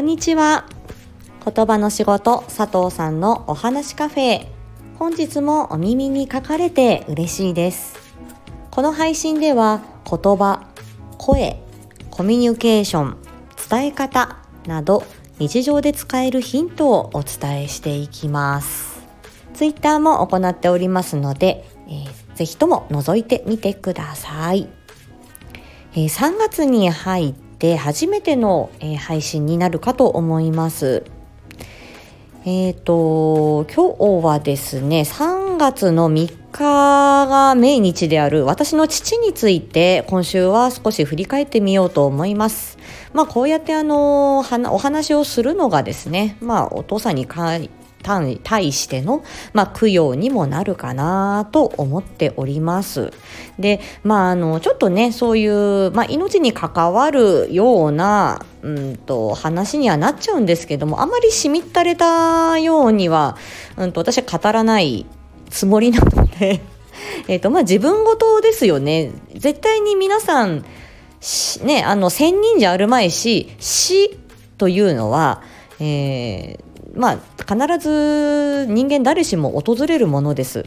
こんにちは。言葉の仕事佐藤さんのお話カフェ。本日もお耳に書かれて嬉しいです。この配信では言葉声コミュニケーション伝え方など日常で使えるヒントをお伝えしていきます。ツイッターも行っておりますので、えー、ぜひとも覗いてみてください、えー、3月に入って初めての、えー、配信になるかと思いますえっ、ー、と今日はですね3月の3日が命日である私の父について今週は少し振り返ってみようと思います。まあこうやってあのお話をするのがですねまあお父さんに対しての、まあ、供養にもなるかなと思っております。で、まあ、あの、ちょっとね、そういう、まあ、命に関わるような、うんと、話にはなっちゃうんですけども、あまりしみったれたようには、うんと、私は語らないつもりなので えっと、まあ、自分事ですよね。絶対に皆さん、ね、あの、千人じゃあるまいし、死というのは、えー、まあ、必ず人間誰しも訪れるものです。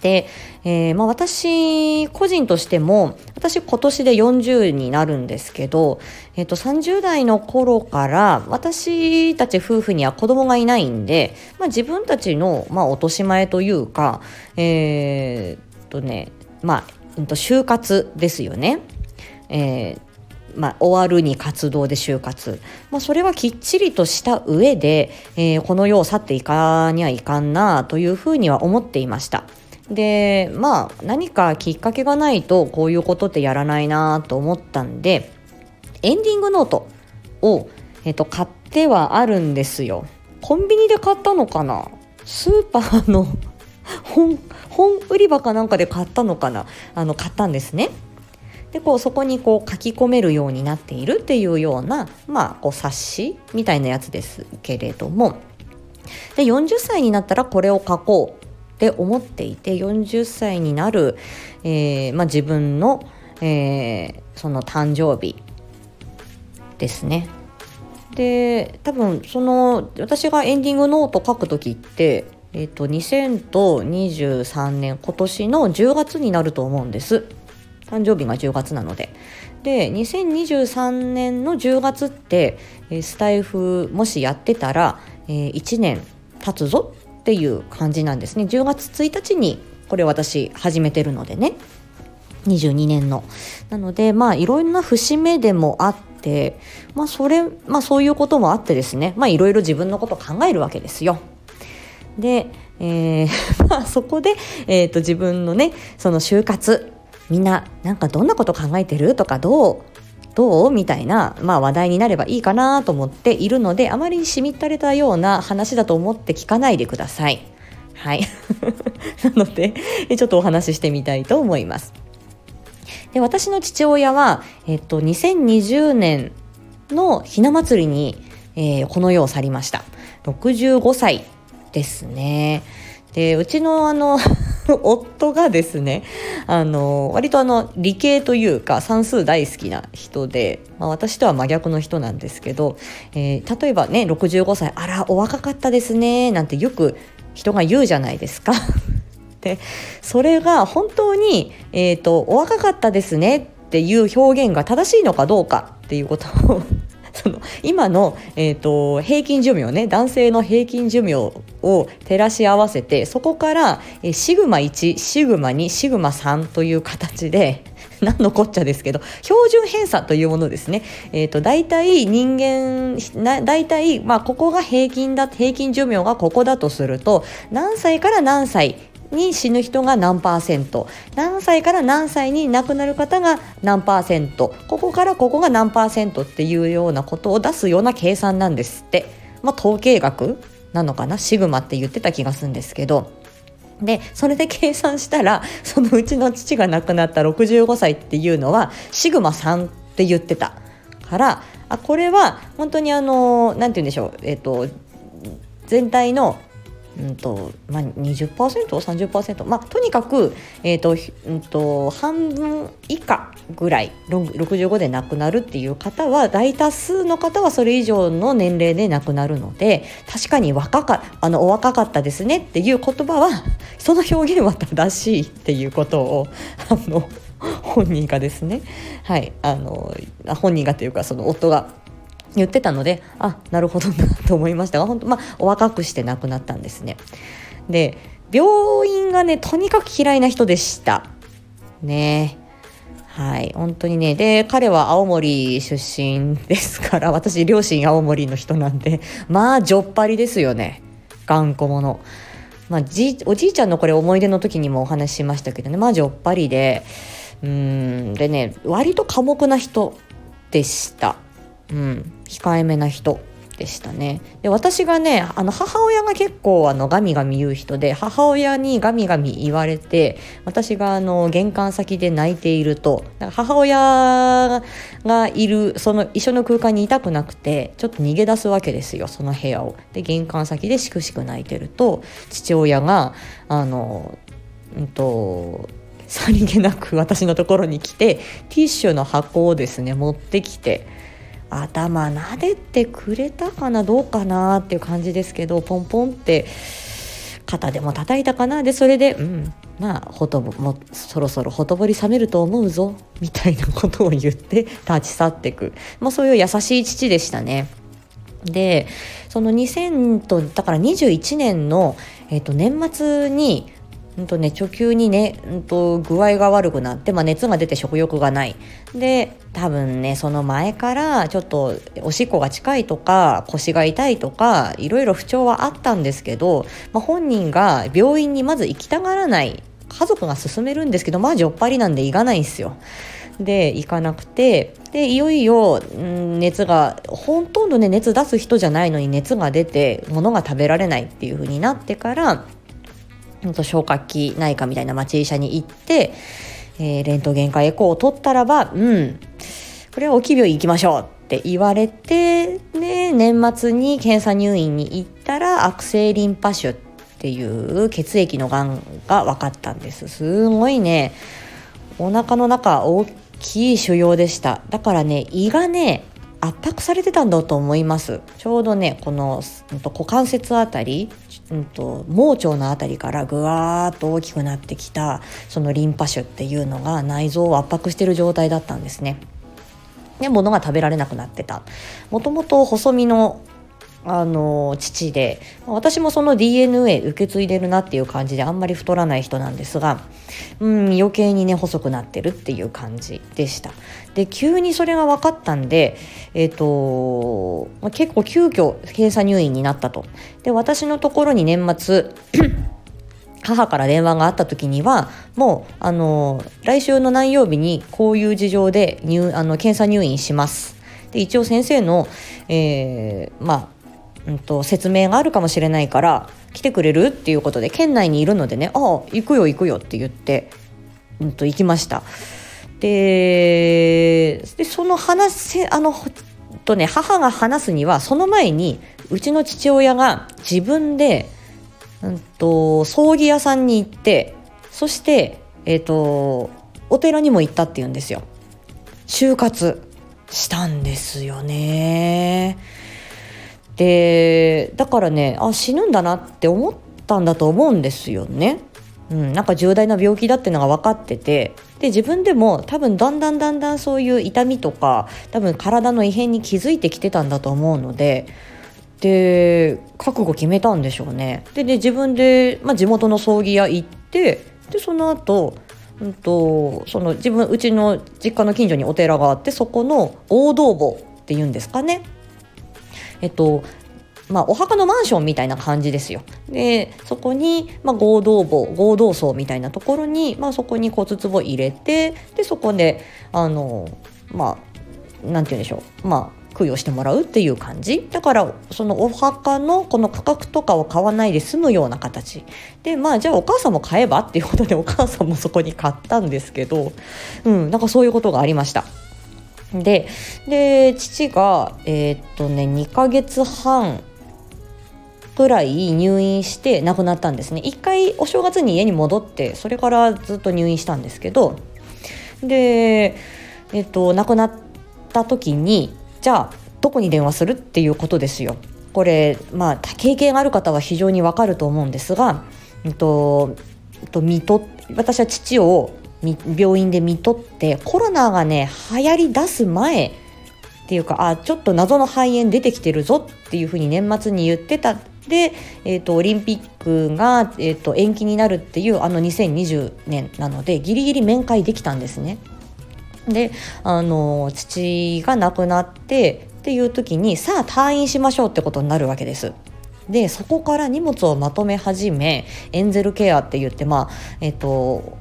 で、えー、まあ、私個人としても私今年で40になるんですけど、えー、と30代の頃から私たち夫婦には子供がいないんで、まあ、自分たちの、まあ、落とし前というかえー、っとねまあ、就活ですよね。えーまあ、終わるに活動で就活、まあ、それはきっちりとした上で、えー、この世を去っていかにはいかんなというふうには思っていました。でまあ何かきっかけがないとこういうことってやらないなと思ったんでエンディングノートを、えー、と買ってはあるんですよ。コンビニで買ったのかな？スーパーの 本本売り場かなんかで買ったのかな？あの買ったんですね。でこうそこにこう書き込めるようになっているっていうような、まあ、こう冊子みたいなやつですけれどもで40歳になったらこれを書こうって思っていて40歳になる、えーまあ、自分の、えー、その誕生日ですね。で多分その私がエンディングノート書く時ってえっ、ー、と2023年今年の10月になると思うんです。誕生日が10月なので。で2023年の10月ってスタイフもしやってたら、え、1年経つぞっていう感じなんですね。10月1日にこれ私始めてるのでね。22年の。なのでまあいろんな節目でもあってまあそれまあそういうこともあってですね。まあいろいろ自分のこと考えるわけですよ。で、えー、まあそこで、えーと自分のねその就活みんななんかどんなこと考えてるとかどうどうみたいな、まあ、話題になればいいかなと思っているのであまりしみったれたような話だと思って聞かないでください。はい。なので、ちょっとお話ししてみたいと思います。で私の父親は、えっと、2020年のひな祭りに、えー、この世を去りました。65歳ですね。でうちのあの夫がですねあの割とあの理系というか算数大好きな人で、まあ、私とは真逆の人なんですけど、えー、例えばね65歳あらお若かったですねなんてよく人が言うじゃないですか。でそれが本当に、えーとお若かったですねっていう表現が正しいのかどうかっていうことをその今の、えーと、平均寿命ね男性の平均寿命を照らし合わせてそこから、シグマ1シグマ2シグマ3という形で 何のこっちゃですけど標準偏差というものですね、えーと、大体人間大体、まあ、ここが平均だ平均寿命がここだとすると何歳から何歳に死ぬ人が何パーセント。何歳から何歳に亡くなる方が何パーセント。ここからここが何パーセントっていうようなことを出すような計算なんですって、まあ、統計学なのかな？シグマって言ってた気がするんですけど。でそれで計算したらそのうちの父が亡くなった65歳っていうのはシグマ3って言ってた。からあこれは本当にあの何て言うんでしょう。えっ、ー、と全体のうんとまあ、20%30%、まあ、とにかく、えーとうんと、半分以下ぐらい65で亡くなるっていう方は大多数の方はそれ以上の年齢で亡くなるので確かに若かあのお若かったですねっていう言葉は その表現は正しいっていうことを あの本人がですね、はい、あの本人がというかその夫が言ってたのであなるほどなと思いましたが本当まあお若くして亡くなったんですね。で病院がねとにかく嫌いな人でした。ね。はい。本当にね。で彼は青森出身ですから私両親青森の人なんでまあじょっぱりですよね。頑固者。まあ、じおじいちゃんのこれ思い出の時にもお話ししましたけどね。まあじょっぱりで。うん。でね割と寡黙な人でした。うん、控えめな人でしたねで私がねあの母親が結構あのガミガミ言う人で母親にガミガミ言われて私があの玄関先で泣いていると母親がいるその一緒の空間にいたくなくてちょっと逃げ出すわけですよその部屋を。で玄関先でしくしく泣いてると父親があのうんとさりげなく私のところに来てティッシュの箱をですね持ってきて。頭撫でてくれたかなどうかなっていう感じですけどポンポンって肩でも叩いたかなでそれでうんまあほとぼもそろそろほとぼり冷めると思うぞみたいなことを言って立ち去っていく、まあ、そういう優しい父でしたね。でその2000とだから21年の、えー、と年末にうんとね、貯急にね、うんと、具合が悪くなって、まあ、熱が出て食欲がない。で、多分ね、その前からちょっとおしっこが近いとか、腰が痛いとか、いろいろ不調はあったんですけど、まあ、本人が病院にまず行きたがらない。家族が勧めるんですけど、まあ、じょっぱりなんで行かないんですよ。で行かなくてでいよいよ、うん、熱がほとんどね熱出す人じゃないのに熱が出て物が食べられないっていう風になってから消化器内科みたいな町医者に行って、えー、レントゲンかエコーを取ったらば、うん、これは沖病院行きましょうって言われて、で、年末に検査入院に行ったら悪性リンパ腫っていう血液のがんが分かったんです。すごいね、お腹の中大きい腫瘍でした。だからね、胃がね、圧迫されてたんだと思います。ちょうどねこの、うん、と股関節あたり、うんと、盲腸のあたりからぐわーっと大きくなってきたそのリンパ腫っていうのが内臓を圧迫してる状態だったんですね。で物が食べられなくなってた。もともと細身のあの父で私もその DNA 受け継いでるなっていう感じであんまり太らない人なんですが、うん、余計にね細くなってるっていう感じでした。で急にそれが分かったんで、えーとまあ、結構急遽検査入院になったとで私のところに年末 母から電話があった時にはもうあの来週の何曜日にこういう事情で入あの検査入院しますで一応先生の、えー、まあうんと、説明があるかもしれないから来てくれるっていうことで県内にいるのでね「ああ行くよ行くよ」って言って、うんと、行きました。ででその話せあのとね母が話すにはその前にうちの父親が自分で、うんと、葬儀屋さんに行ってそしてえっ、ー、とお寺にも行ったっていうんですよ。就活したんですよね。でだからねあ死ぬんだなって思ったんだと思うんですよね。うん、なんか重大な病気だっていうのが分かっててで自分でも多分だんだんだんだんそういう痛みとか多分体の異変に気づいてきてたんだと思うのでで覚悟決めたんでしょうね。でで自分で、まあ、地元の葬儀屋行ってでその後うんとその自分うちの実家の近所にお寺があってそこの大道墓っていうんですかねえっとまあ、お墓のマンションみたいな感じですよ。でそこに、まあ、合同墓合同葬みたいなところに、まあ、そこに骨壺入れてでそこであのまあなんて言うんでしょうまあ供養してもらうっていう感じだからそのお墓のこの価格とかを買わないで済むような形でまあじゃあお母さんも買えばっていうことでお母さんもそこに買ったんですけどうんなんかそういうことがありました。でで父がえー、っとね2ヶ月半くらい入院して亡くなったんですね一回お正月に家に戻ってそれからずっと入院したんですけどで、えっと、亡くなった時にじゃあどこに電話するっていうことですよ。これまあ経験ある方は非常にわかると思うんですが、えっと、と見と私は父を病院で見とってコロナがね流行り出す前ていうかあちょっと謎の肺炎出てきてるぞっていうふうに年末に言ってたで、えーと、オリンピックが、えーと、延期になるっていうあの2020年なのでギリギリ面会できたんですね。であの父が亡くなってっていう時にさあ退院しましょうってことになるわけです。でそこから荷物をまとめ始めエンゼルケアって言ってまあえっ、ー、と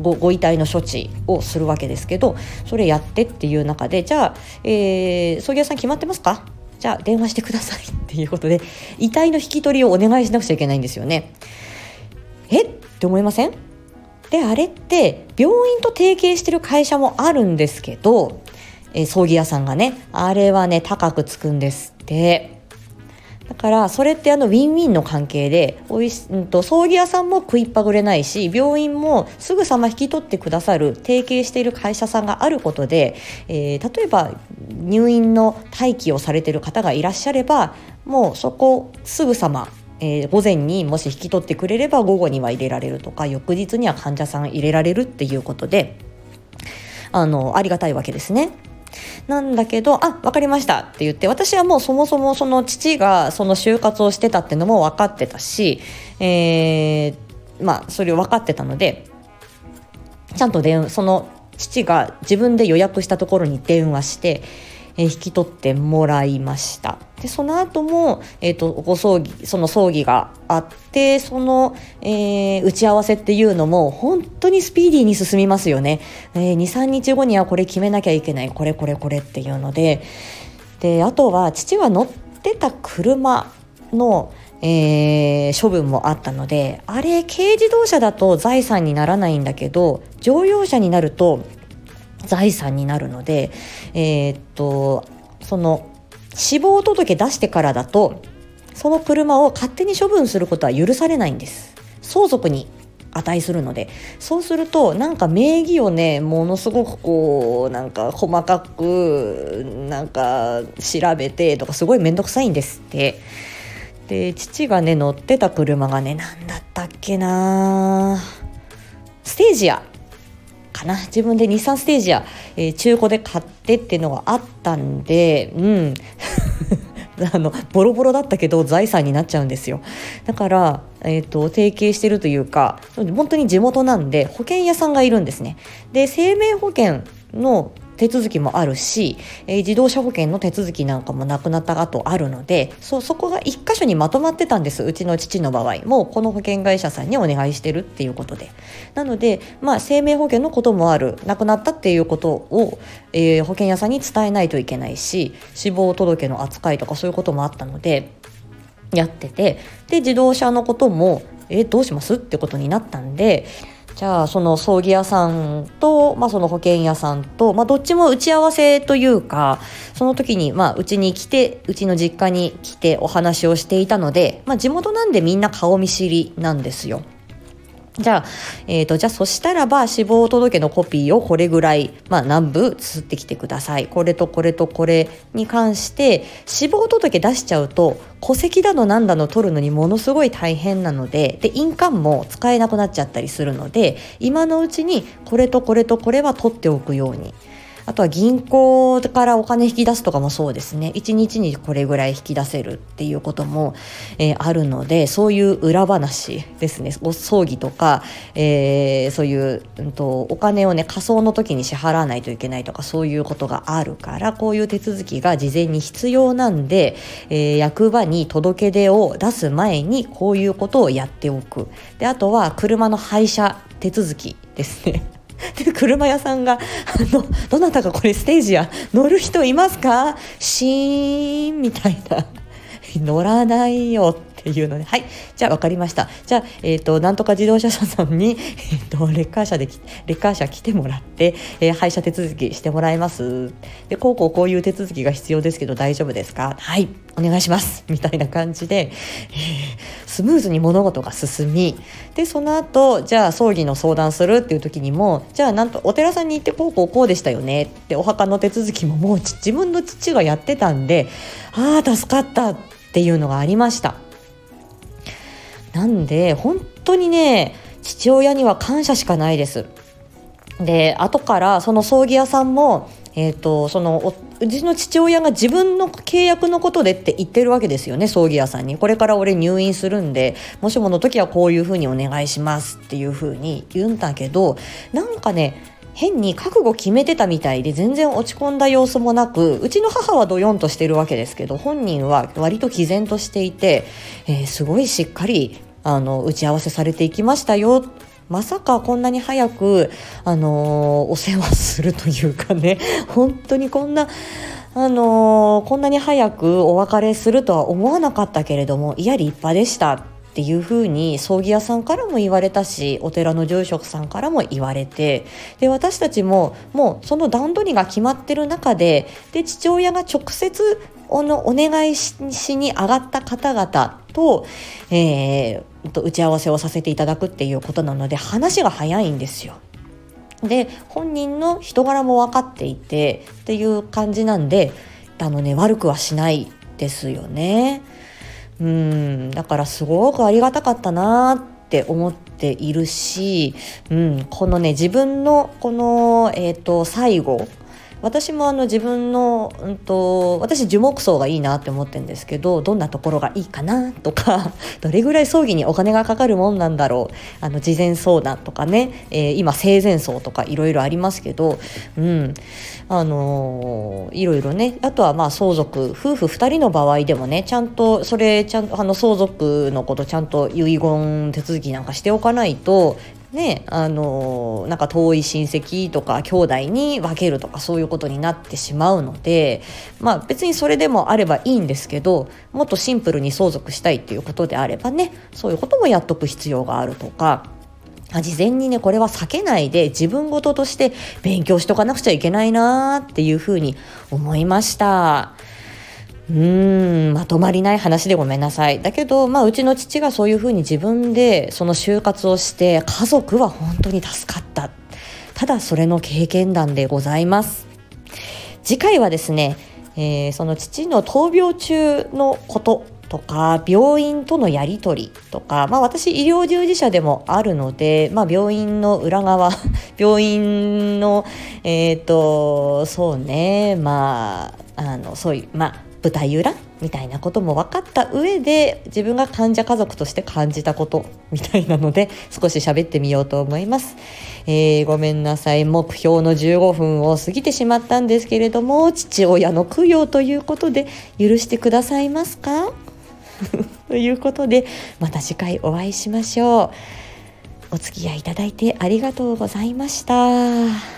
ごご遺体の処置をするわけですけどそれやってっていう中でじゃあ、えー、葬儀屋さん決まってますか？じゃあ電話してくださいっていうことで遺体の引き取りをお願いしなくちゃいけないんですよね。え？って思いません？であれって病院と提携してる会社もあるんですけど、えー、葬儀屋さんがねあれはね高くつくんですって。だからそれってあのウィンウィンの関係でおいし、うんと、葬儀屋さんも食いっぱぐれないし病院もすぐさま引き取ってくださる提携している会社さんがあることで、えー、例えば入院の待機をされてる方がいらっしゃればもうそこすぐさまえー、午前にもし引き取ってくれれば午後には入れられるとか翌日には患者さん入れられるっていうことであのありがたいわけですね。なんだけど、あ、わかりました。って言って、私はもうそもそもその父がその就活をしてたってのも分かってたし、えー、まあ、それを分かってたので、ちゃんと電その父が自分で予約したところに電話して、え引き取ってもらいました。でその後も、えーと、ご葬儀その葬儀があってその、えー、打ち合わせっていうのも本当にスピーディーに進みますよね、えー、23日後にはこれ決めなきゃいけない。これこれこれっていうので。であとは父は乗ってた車のえー、処分もあったのであれ軽自動車だと財産にならないんだけど乗用車になると財産になるので、えー、っとその死亡届出してからだとその車を勝手に処分することは許されないんです。相続に値するので。そうするとなんか名義をねものすごくこうなんか細かくなんか調べてとかすごい面倒くさいんですって。で父がね乗ってた車がね何だったっけなステージアかな。自分で日産ステージや、えー、中古で買ってっていうのがあったんでうん。あのボロボロだったけど財産になっちゃうんですよ。だから、えーと、提携してるというか本当に地元なんで保険屋さんがいるんですね。で生命保険の手続きもあるし、えー、自動車保険の手続きなんかもなくなった後あるのでそそこが一箇所にまとまってたんですうちの父の場合。もうこの保険会社さんにお願いしてるっていうことで。なので、まあ、生命保険のこともある。亡くなったっていうことを、えー、保険屋さんに伝えないといけないし死亡届の扱いとかそういうこともあったのでやってて。で自動車のこともえー、どうしますってことになったんでじゃあその葬儀屋さんと、まあ、その保険屋さんと、まあ、どっちも打ち合わせというかその時にまあうちに来てうちの実家に来てお話をしていたので、まあ、地元なんでみんな顔見知りなんですよ。じゃあ、えっ、ー、と、じゃあそしたらば死亡届のコピーをこれぐらい、まあ南部綴ってきてください。これとこれとこれに関して、死亡届出しちゃうと、戸籍だの何だの取るのにものすごい大変なので、で、印鑑も使えなくなっちゃったりするので、今のうちにこれとこれとこれは取っておくように。あとは銀行からお金引き出すとかもそうですね。1日にこれぐらい引き出せるっていうことも、えー、あるので、そういう裏話ですね。お葬儀とか、えー、そういう、うんと、お金をね、仮想の時に支払わないといけないとか、そういうことがあるから、こういう手続きが事前に必要なんで、えー、役場に届け出を出す前に、こういうことをやっておく。で、あとは車の廃車手続きですね。で車屋さんがあの「どなたかこれステージや乗る人いますか？シーン」みたいな「乗らないよ」っていうので、はい、じゃあ分かりました。じゃあ、えっ、ー、と、なんとか自動車社さんに、えっ、ー、と、レッカー車で、レッカー車来てもらって、えー、廃車手続きしてもらいます。で、こうこうこういう手続きが必要ですけど大丈夫ですか？はい、お願いします。みたいな感じで、えー、スムーズに物事が進み、で、その後、じゃあ葬儀の相談するっていう時にも、じゃあなんとお寺さんに行ってこうこうこうでしたよねってお墓の手続きももう自分の父がやってたんで、ああ、助かったっていうのがありました。なんで本当にね父親には感謝しかないです。で後からその葬儀屋さんも、えーと、そのうちの父親が自分の契約のことでって言ってるわけですよね葬儀屋さんにこれから俺入院するんでもしもの時はこういうふうにお願いしますっていうふうに言うんだけどなんかね変に覚悟決めてたみたいで全然落ち込んだ様子もなくうちの母はドヨンとしてるわけですけど本人は割と毅然としていて、えー、すごいしっかりあの打ち合わせされていきましたよ。まさかこんなに早く、あのー、お世話するというかね。本当にこんな、あのー、こんなに早くお別れするとは思わなかったけれどもいや立派でした。っていうふうに葬儀屋さんからも言われたしお寺の住職さんからも言われてで私たちももうその段取りが決まってる中でで父親が直接おのお願いしに上がった方々と,、えー、と打ち合わせをさせていただくっていうことなので話が早いんですよ。で本人の人柄も分かっていてっていう感じなんであのね悪くはしないですよね。うん。だからすごくありがたかったなって思っているし、うん、このね自分のこの、えーと、最後私もあの自分の、うんと、私樹木葬がいいなって思ってるんですけどどんなところがいいかなとか どれぐらい葬儀にお金がかかるもんなんだろうあの事前相談とかね、えー、今生前葬とかいろいろありますけど、うん。あのー、いろいろねあとはまあ相続夫婦2人の場合でもねちゃんとそれちゃんあの相続のことちゃんと遺言手続きなんかしておかないとねあのなんか遠い親戚とか兄弟に分けるとかそういうことになってしまうのでまあ別にそれでもあればいいんですけどもっとシンプルに相続したいっていうことであればねそういうこともやっとく必要があるとか。事前にねこれは避けないで自分事として勉強しとかなくちゃいけないなっていうふうに思いました。うーんまとまりない話でごめんなさい。だけど、まあ、うちの父がそういうふうに自分でその就活をして家族は本当に助かった。ただそれの経験談でございます。次回はですね、えー、その父の闘病中のこととか病院とのやり取りとか、まあ、私医療従事者でもあるので、まあ、病院の裏側 病院のえっ、ー、とそうねまああのそういうまあ舞台裏みたいなことも分かった上で自分が患者家族として感じたことみたいなので 少し喋ってみようと思います、えー、ごめんなさい。目標の15分を過ぎてしまったんですけれども父親の供養ということで許してくださいますか？ということでまた次回お会いしましょう。お付き合いいただいてありがとうございました。